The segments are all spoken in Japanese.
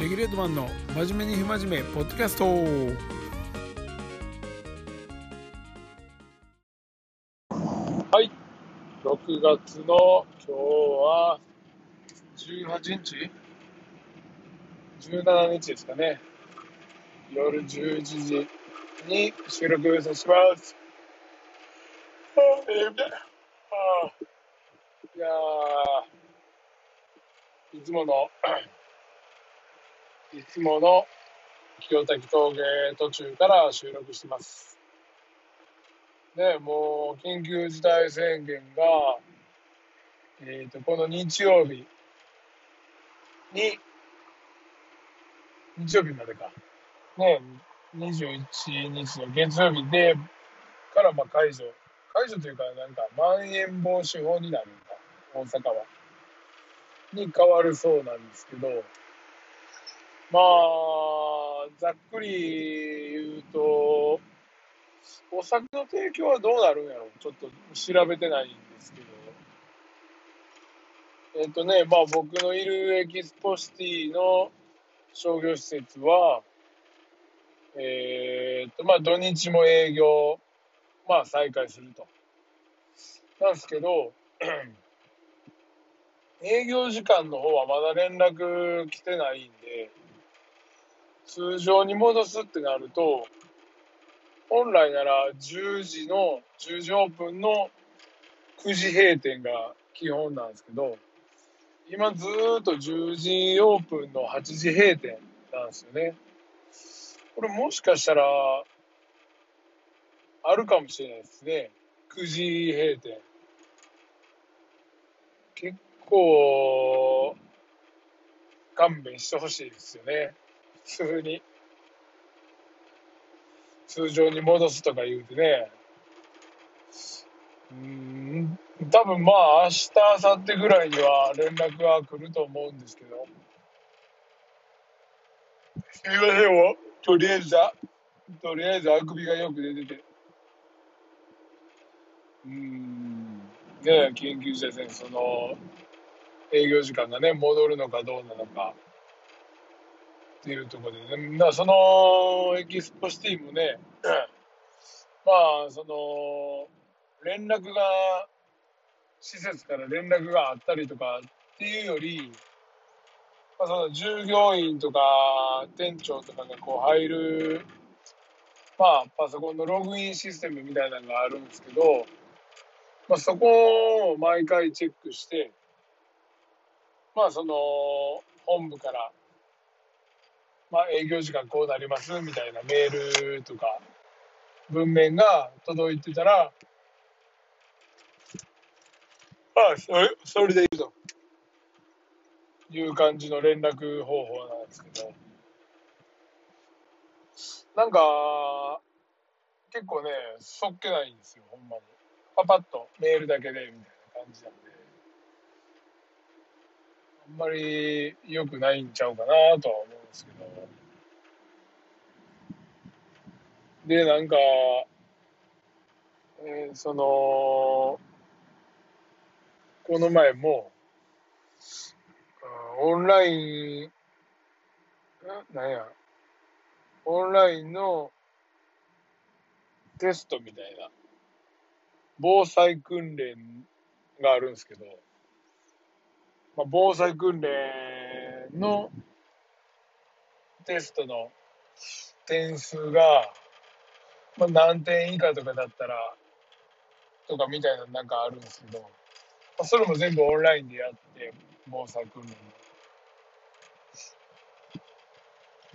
レギュレートマンの真面目に不真面目ポッドキャスト。はい。6月の今日は18日？17日ですかね。夜11時に収録させてます。ああいやいつものいつもの清滝峠途中から収録してます。ね、もう緊急事態宣言が、えっ、ー、と、この日曜日に、日曜日までか。ね、21日の月曜日で、からまあ解除。解除というか、なんか、まん延防止法になるんだ。大阪は。に変わるそうなんですけど、まあ、ざっくり言うと、お酒の提供はどうなるんやろちょっと調べてないんですけど。えっ、とね、まあ僕のいるエキスポシティの商業施設は、えっ、と、まあ土日も営業、まあ再開すると。なんですけど、営業時間の方はまだ連絡来てないんで、通常に戻すってなると、本来なら10時の、10時オープンの9時閉店が基本なんですけど、今ずーっと10時オープンの8時閉店なんですよね。これもしかしたら、あるかもしれないですね。9時閉店。結構、勘弁してほしいですよね。普通に。通常に戻すとか言うてね。うん、多分まあ明日、明後日ぐらいには連絡が来ると思うんですけど。すいませんよ。とりあえず、とりあえずあくびがよく出てて。うん、ね緊急事態宣言、その、営業時間がね、戻るのかどうなのか。っていうところでね、だそのエキスポシティもね、まあ、その、連絡が、施設から連絡があったりとかっていうより、まあ、その従業員とか店長とかがこう入る、まあ、パソコンのログインシステムみたいなのがあるんですけど、まあ、そこを毎回チェックして、まあ、その、本部からまあ、営業時間こうなりますみたいなメールとか文面が届いてたら、ああ、それ、それでいいという感じの連絡方法なんですけど、なんか、結構ね、そっけないんですよ、ほんまに。パパッとメールだけで、みたいな感じなんで。あんまり良くないんちゃうかなとは思うんですけど。で、なんか、えー、その、この前も、オンライン、なんや、オンラインのテストみたいな、防災訓練があるんですけど、まあ、防災訓練のテストの点数が、まあ、何点以下とかだったら、とかみたいななんかあるんですけど、まあ、それも全部オンラインでやって、防災訓練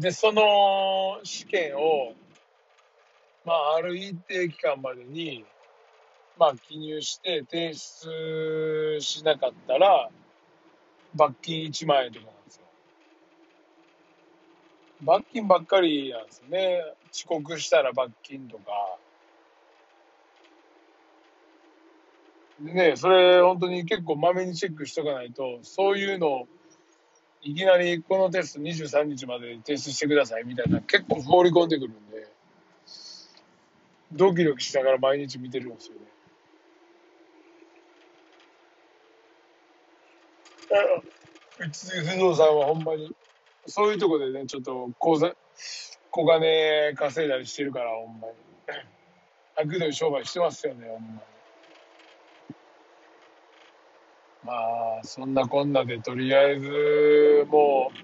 で、その試験を、まあ、ある一定期間までに、まあ、記入して提出しなかったら、罰金1万円とか。罰金ばっかりなんですね。遅刻したら罰金とか。でね、それ本当に結構まめにチェックしとかないと、そういうのをいきなりこのテスト23日まで提出してくださいみたいな結構放り込んでくるんで、ドキドキしながら毎日見てるんですよね。三井不動産はほんまにそういうとこでね、ちょっと小ざ小金稼いだりしてるから、ほんまに。あくどい商売してますよね、ほんまに。まあ、そんなこんなで、とりあえず、もう、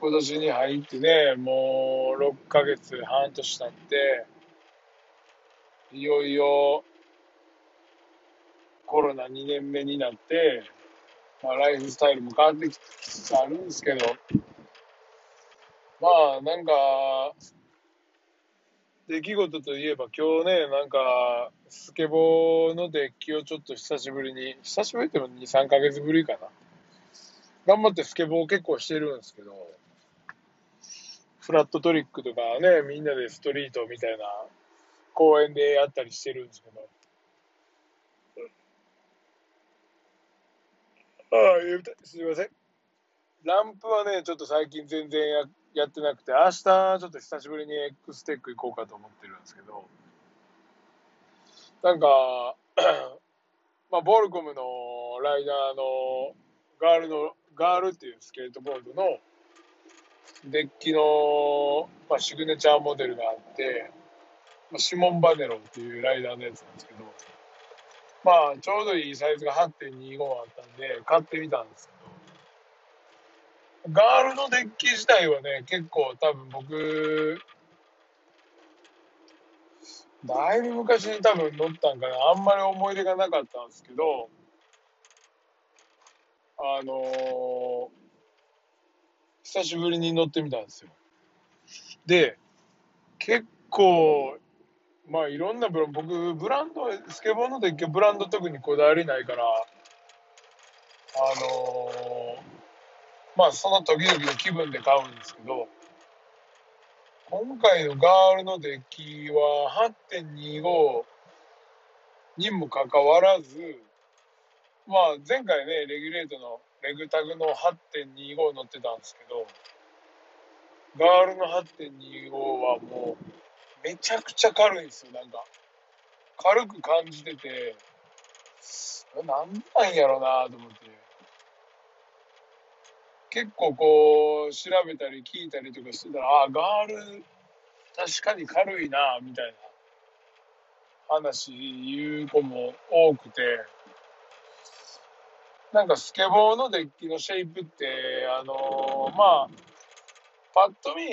今年に入ってね、もう6ヶ月、半年経って、いよいよコロナ2年目になって、まあ、ライフスタイルも変わってきつつあるんですけど、まあ、なんか、出来事といえば今日ね、なんか、スケボーのデッキをちょっと久しぶりに、久しぶりっても2、3ヶ月ぶりかな。頑張ってスケボー結構してるんですけど、フラットトリックとかね、みんなでストリートみたいな公園でやったりしてるんですけど、ああ、すみません。ランプはね、ちょっと最近全然やってなくて、明日ちょっと久しぶりに X テック行こうかと思ってるんですけど、なんか、まあ、ボルコムのライダーのガールの、ガールっていうスケートボードのデッキの、まあ、シグネチャーモデルがあって、まあ、シモン・バネロンっていうライダーのやつなんですけど、まあ、ちょうどいいサイズが8.25あったんで、買ってみたんですけど、ガールのデッキ自体はね、結構多分僕、だいぶ昔に多分乗ったんかな。あんまり思い出がなかったんですけど、あのー、久しぶりに乗ってみたんですよ。で、結構まあいろんなブランド、僕、ブランド、スケボーのデッキはブランド特にこだわりないから、あのー、まあその時々の気分で買うんですけど、今回のガールのデッキは8.25にもかかわらず、まあ前回ね、レギュレートのレグタグの8.25乗ってたんですけど、ガールの8.25はもうめちゃくちゃ軽いんですよ、なんか。軽く感じてて、なんなんやろなと思って。結構こう、調べたり聞いたりとかしてたら、ああ、ガール、確かに軽いなみたいな話言う子も多くて、なんかスケボーのデッキのシェイプって、あのー、まあ、パッと見、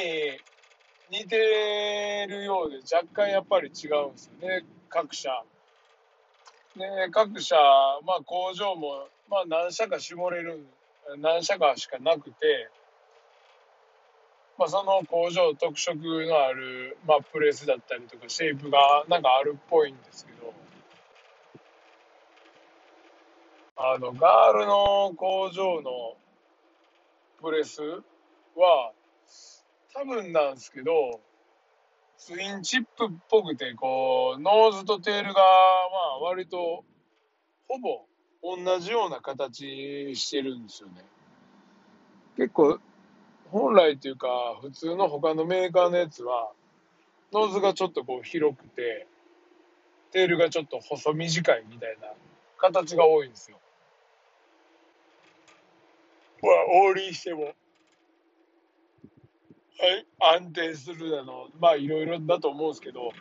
似てるようで若干やっぱり違うんですよね各社。で各社、まあ、工場も、まあ、何社か絞れるん何社かしかなくて、まあ、その工場特色のある、まあ、プレスだったりとかシェイプがなんかあるっぽいんですけどあのガールの工場のプレスは多分なんですけど、ツインチップっぽくて、こう、ノーズとテールが、まあ、割と、ほぼ同じような形してるんですよね。結構、本来というか、普通の他のメーカーのやつは、ノーズがちょっとこう広くて、テールがちょっと細短いみたいな形が多いんですよ。まあ、オーリーしても安定するだの、まあいろいろだと思うんですけど、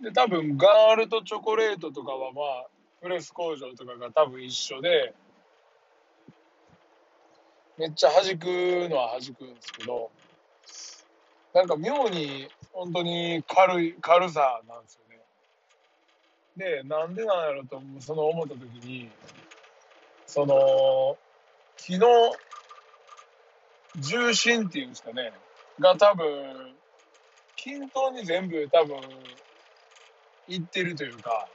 で、多分ガールとチョコレートとかはまあ、プレス工場とかが多分一緒で、めっちゃ弾くのは弾くんですけど、なんか妙に本当に軽い、軽さなんですよね。で、なんでなんやろと、その思った時に、その、昨日、重心っていうんですかね、が多分、均等に全部多分、いってるというか、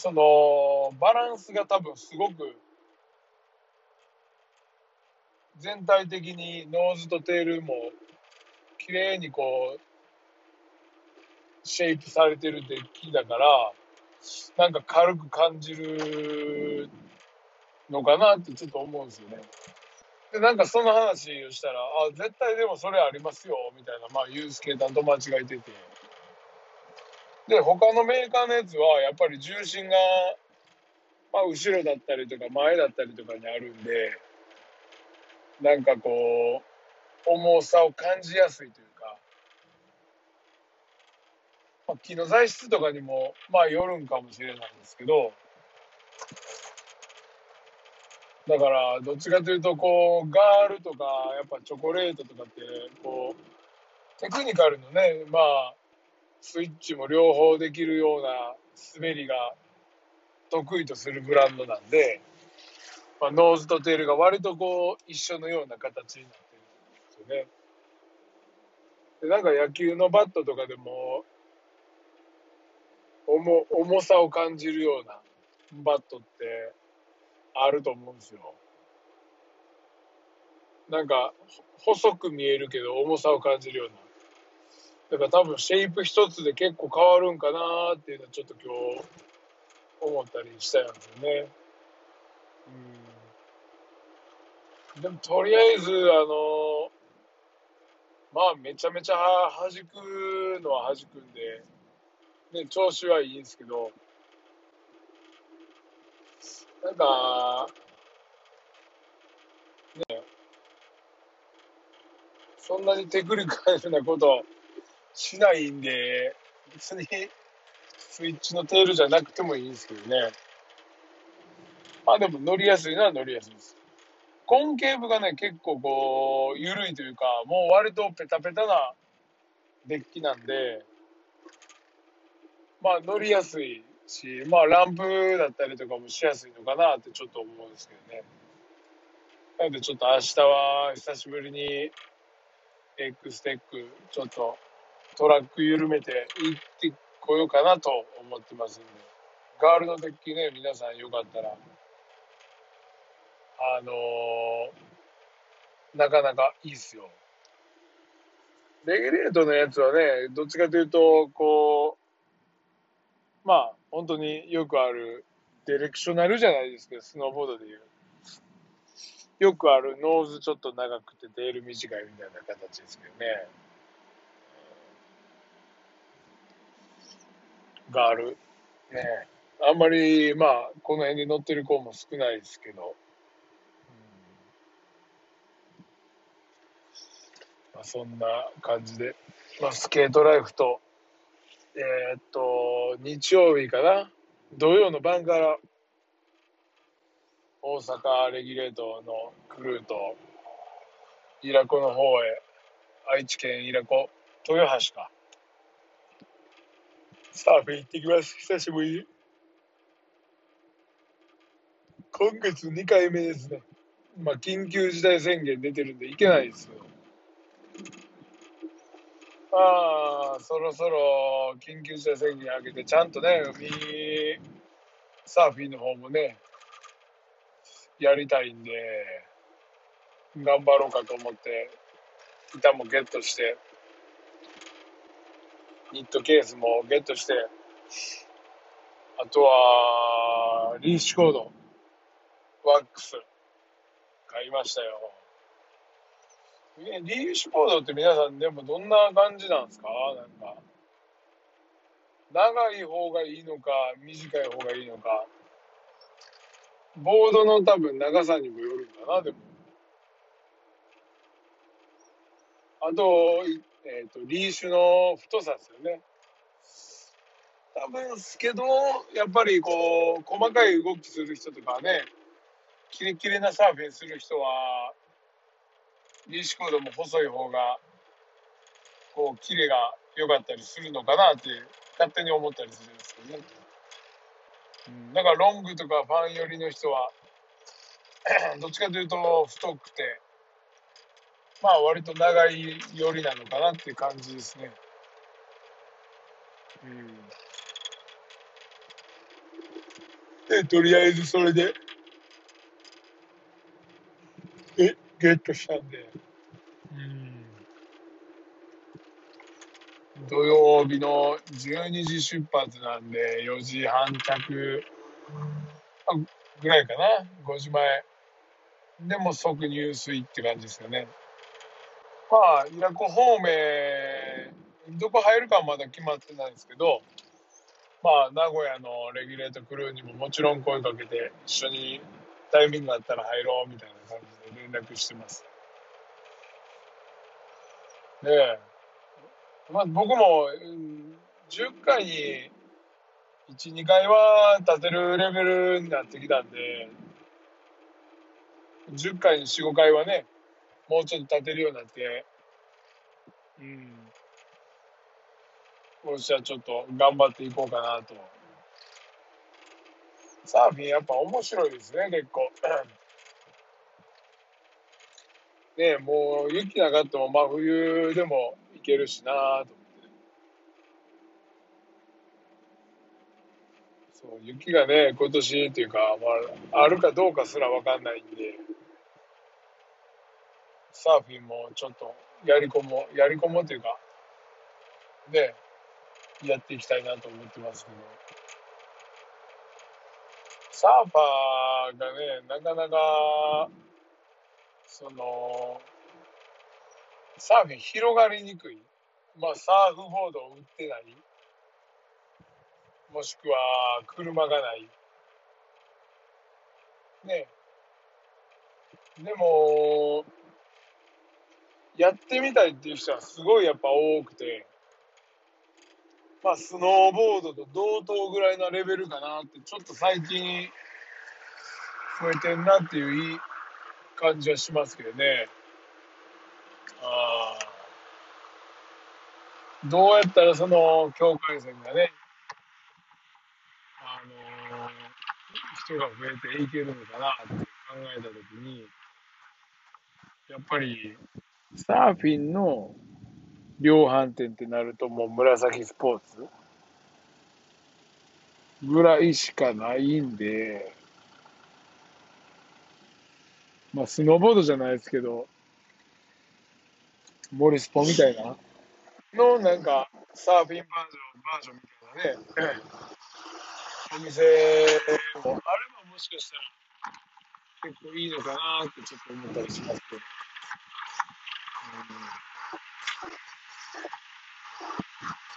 その、バランスが多分すごく、全体的にノーズとテールも、綺麗にこう、シェイプされてるデッキだから、なんか軽く感じるのかなってちょっと思うんですよね。で、なんかその話をしたら、あ、絶対でもそれありますよ、みたいな、まあ、ユースケーターと間違えてて。で、他のメーカーのやつは、やっぱり重心がまあ、後ろだったりとか前だったりとかにあるんで、なんかこう、重さを感じやすいというか、まあ、木の材質とかにも、まあ、よるんかもしれないんですけど、だから、どっちかというと、こう、ガールとか、やっぱチョコレートとかって、こう、テクニカルのね、まあ、スイッチも両方できるような滑りが得意とするブランドなんで、まあ、ノーズとテールが割とこう、一緒のような形になってるんですよね。で、なんか野球のバットとかでも、重重さを感じるようなバットってあると思うんですよ。なんか細く見えるけど重さを感じるような。だから多分シェイプ一つで結構変わるんかなっていうのはちょっと今日思ったりしたんですよね。うん。でもとりあえずあのまあめちゃめちゃは弾くのは弾くんで、ね、調子はいいんですけど、なんか、ね、そんなにテクニカルなことしないんで、別にスイッチのテールじゃなくてもいいんですけどね。まあでも乗りやすいのは乗りやすいです。コンケーブがね、結構こう、緩いというか、もう割とペタペタなデッキなんで、まあ乗りやすいし、まあランプだったりとかもしやすいのかなってちょっと思うんですけどね。なのでちょっと明日は久しぶりに X テックちょっとトラック緩めて行ってこようかなと思ってますんで。ガールのデッキね、皆さんよかったら、あのー、なかなかいいっすよ。レギュレートのやつはね、どっちかというと、こう、まあ、本当によくあるディレクショナルじゃないですけど、スノーボードでいう。よくあるノーズちょっと長くてテール短いみたいな形ですけどね。がある。ねあんまり、まあ、この辺で乗ってる子も少ないですけど。うんまあ、そんな感じで、まあ、スケートライフと、えー、っと、日曜日かな土曜の晩から大阪レギュレートのクルーと、イラコの方へ、愛知県イラコ、豊橋か。サーフィン行ってきます。久しぶり。今月2回目ですね。まあ、緊急事態宣言出てるんで行けないですよ。まあ、そろそろ緊急事態宣言明けて、ちゃんとね、海、サーフィンの方もね、やりたいんで、頑張ろうかと思って、板もゲットして、ニットケースもゲットして、あとは、リーシコード、ワックス、買いましたよ。リーシュコードって皆さんでもどんな感じなんですか？なんか。長い方がいいのか、短い方がいいのか。ボードの多分長さにもよるんかな、でも。あと、えー、と、リーシュの太さですよね。多分ですけど、やっぱりこう、細かい動きする人とかね、キレキレなサーフィンする人は、リーシュコードも細い方が、こう、キレが良かったりするのかなって、勝手に思ったりするんですけどね。うん、だからロングとかファン寄りの人は、どっちかというと太くて、まあ割と長い寄りなのかなっていう感じですね。うん。で、とりあえずそれで、え、ゲットしたんで、うん。土曜日の12時出発なんで、4時半着ぐらいかな、5時前。でも即入水って感じですよね。まあ、イラコ方面、どこ入るかはまだ決まってないんですけど、まあ、名古屋のレギュレートクルーにももちろん声かけて、一緒にタイミングあったら入ろうみたいな感じで連絡してます。で、まあ、僕も、10回に1、2回は立てるレベルになってきたんで、10回に4、5回はね、もうちょっと立てるようになって、うん。今年はちょっと頑張っていこうかなと。サーフィンやっぱ面白いですね、結構。ねもう雪なかっても真冬でも行けるしなと思って。そう、雪がね、今年っていうか、まあ、あるかどうかすらわかんないんで、サーフィンもちょっとやり込もう、やり込もうというか、ね、やっていきたいなと思ってますけど。サーファーがね、なかなか、その、サーフィン広がりにくい。まあ、サーフボードを売ってない。もしくは、車がない。ね。でも、やってみたいっていう人はすごいやっぱ多くて、まあ、スノーボードと同等ぐらいのレベルかなって、ちょっと最近、増えてんなっていういい感じはしますけどね。あどうやったらその境界線がね、あのー、人が増えていけるのかなって考えたときに、やっぱりサーフィンの量販店ってなるともう紫スポーツ？ぐらいしかないんで、まあスノーボードじゃないですけど、モリスポみたいな。のなんかサーフィンバージョン、バージョンみたいなね、お店もあればもしかしたら結構いいのかなってちょっと思ったりしますけど。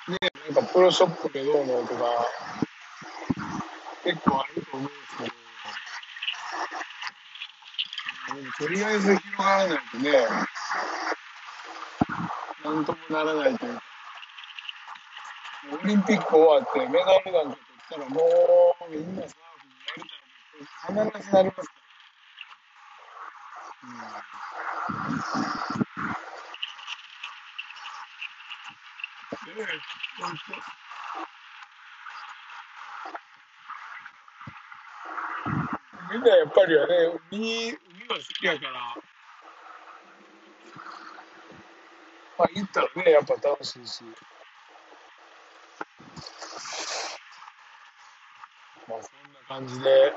ね、なんかプロショップでどうのとか、結構あると思うんですけど、とりあえず広がらないとね、なんともならないというか、オリンピック終わってメダルなんか取ったらもうみんなサーフィンやりたい必ずなりますから。うん。みんなやっぱりはね、海、海が好きやから、まあ行ったらね、やっぱ楽しいし。まあそんな感じで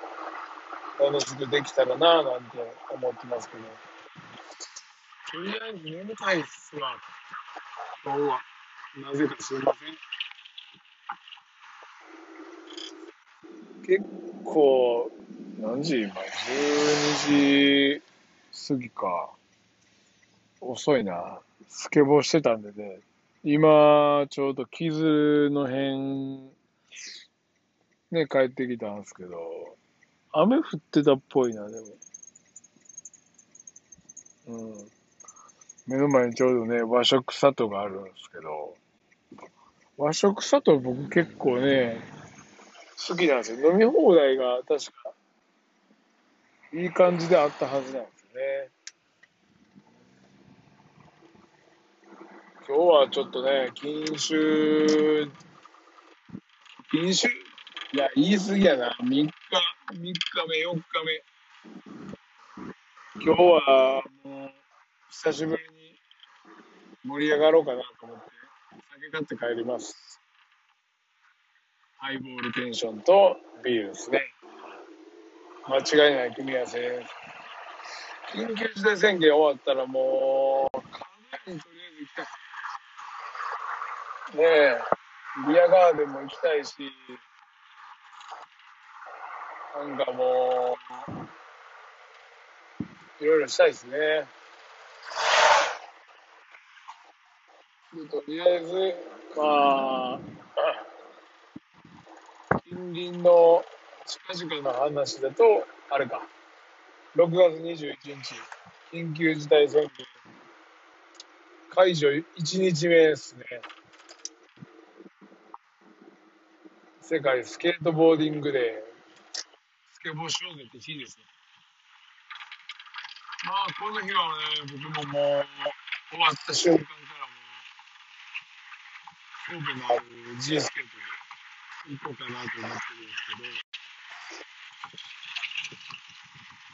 楽しくできたらなぁなんて思ってますけど。とりあえず眠たいっすわ、今日は。な。ぜかすいません。結構、何時今 ?12 時過ぎか。遅いな。スケボーしてたんでね。今、ちょうど傷の辺、ね、帰ってきたんですけど、雨降ってたっぽいな、でも。うん。目の前にちょうどね、和食里があるんですけど、和食砂糖僕結構ね、好きなんですよ。飲み放題が確か、いい感じであったはずなんですよね。今日はちょっとね、禁酒、禁酒？いや、言い過ぎやな。3日、3日目、4日目。今日はもう、久しぶりに盛り上がろうかなと思って。買って帰ります。ハイボールテンションとビールですね。間違いない組み合わせです。緊急事態宣言終わったらもう、カフェにとりあえず行きたい。ねえ、ビアガーデンも行きたいし、なんかもう、いろいろしたいですね。とりあえず、まあ、近隣の近々の話だと、あれか、6月21日、緊急事態宣言解除1日目ですね。世界スケートボーディングで、スケボーしようぜって日ですね。まあ、この日はね、僕ももう、終わった瞬間、神戸のある G スケート行こうかなと思ってるんですけど、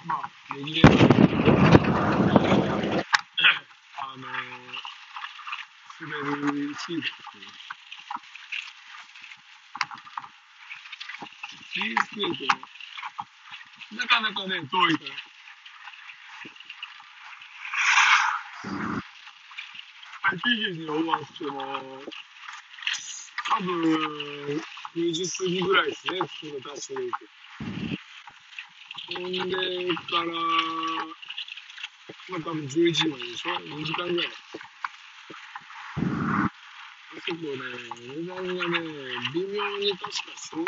まあ、レギュレーターあの滑る日だって、G スケート、なかなかね、遠いから、8時に終わっても、多分、2時過ぎぐらいですね、普通のダッシュで行く。ほんでから、まあ多分11時まででしょ ?2 時間ぐらい。あそこね、値段がね、微妙に確かそう、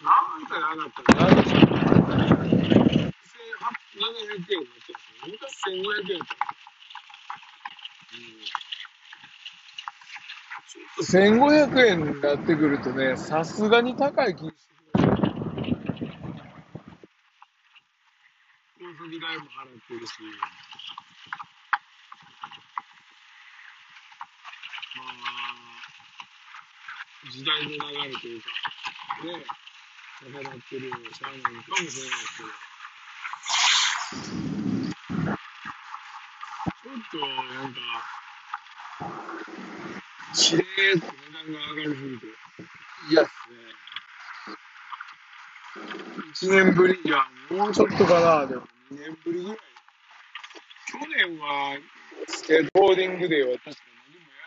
何回上がったら、1700円になってますよ。昔1500円やった。1500円になってくるとね、さすがに高い気がしてくる。交通費代も払ってるし、まあ、時代の流れというか、ね、高まってるようなしゃあないかもしれないですけど、ちょっとなんか、しれーっと値段が上がりすぎて、嫌っすね。1年ぶり、いや、もうちょっとかな、でも2年ぶりぐらい。去年は、スケートボーディングデーは確か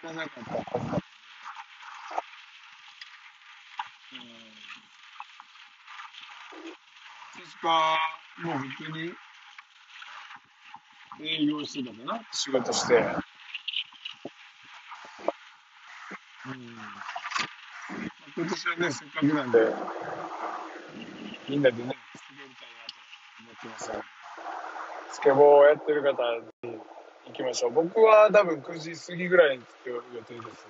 何もやらなかったはず。確か、もう普通に営業してたかな、仕事して。うん。今年はね、せっかくなんで、みんなでね、滑りたいなと思ってます。スケボーをやってる方行きましょう。僕は多分9時過ぎぐらいに着く予定です。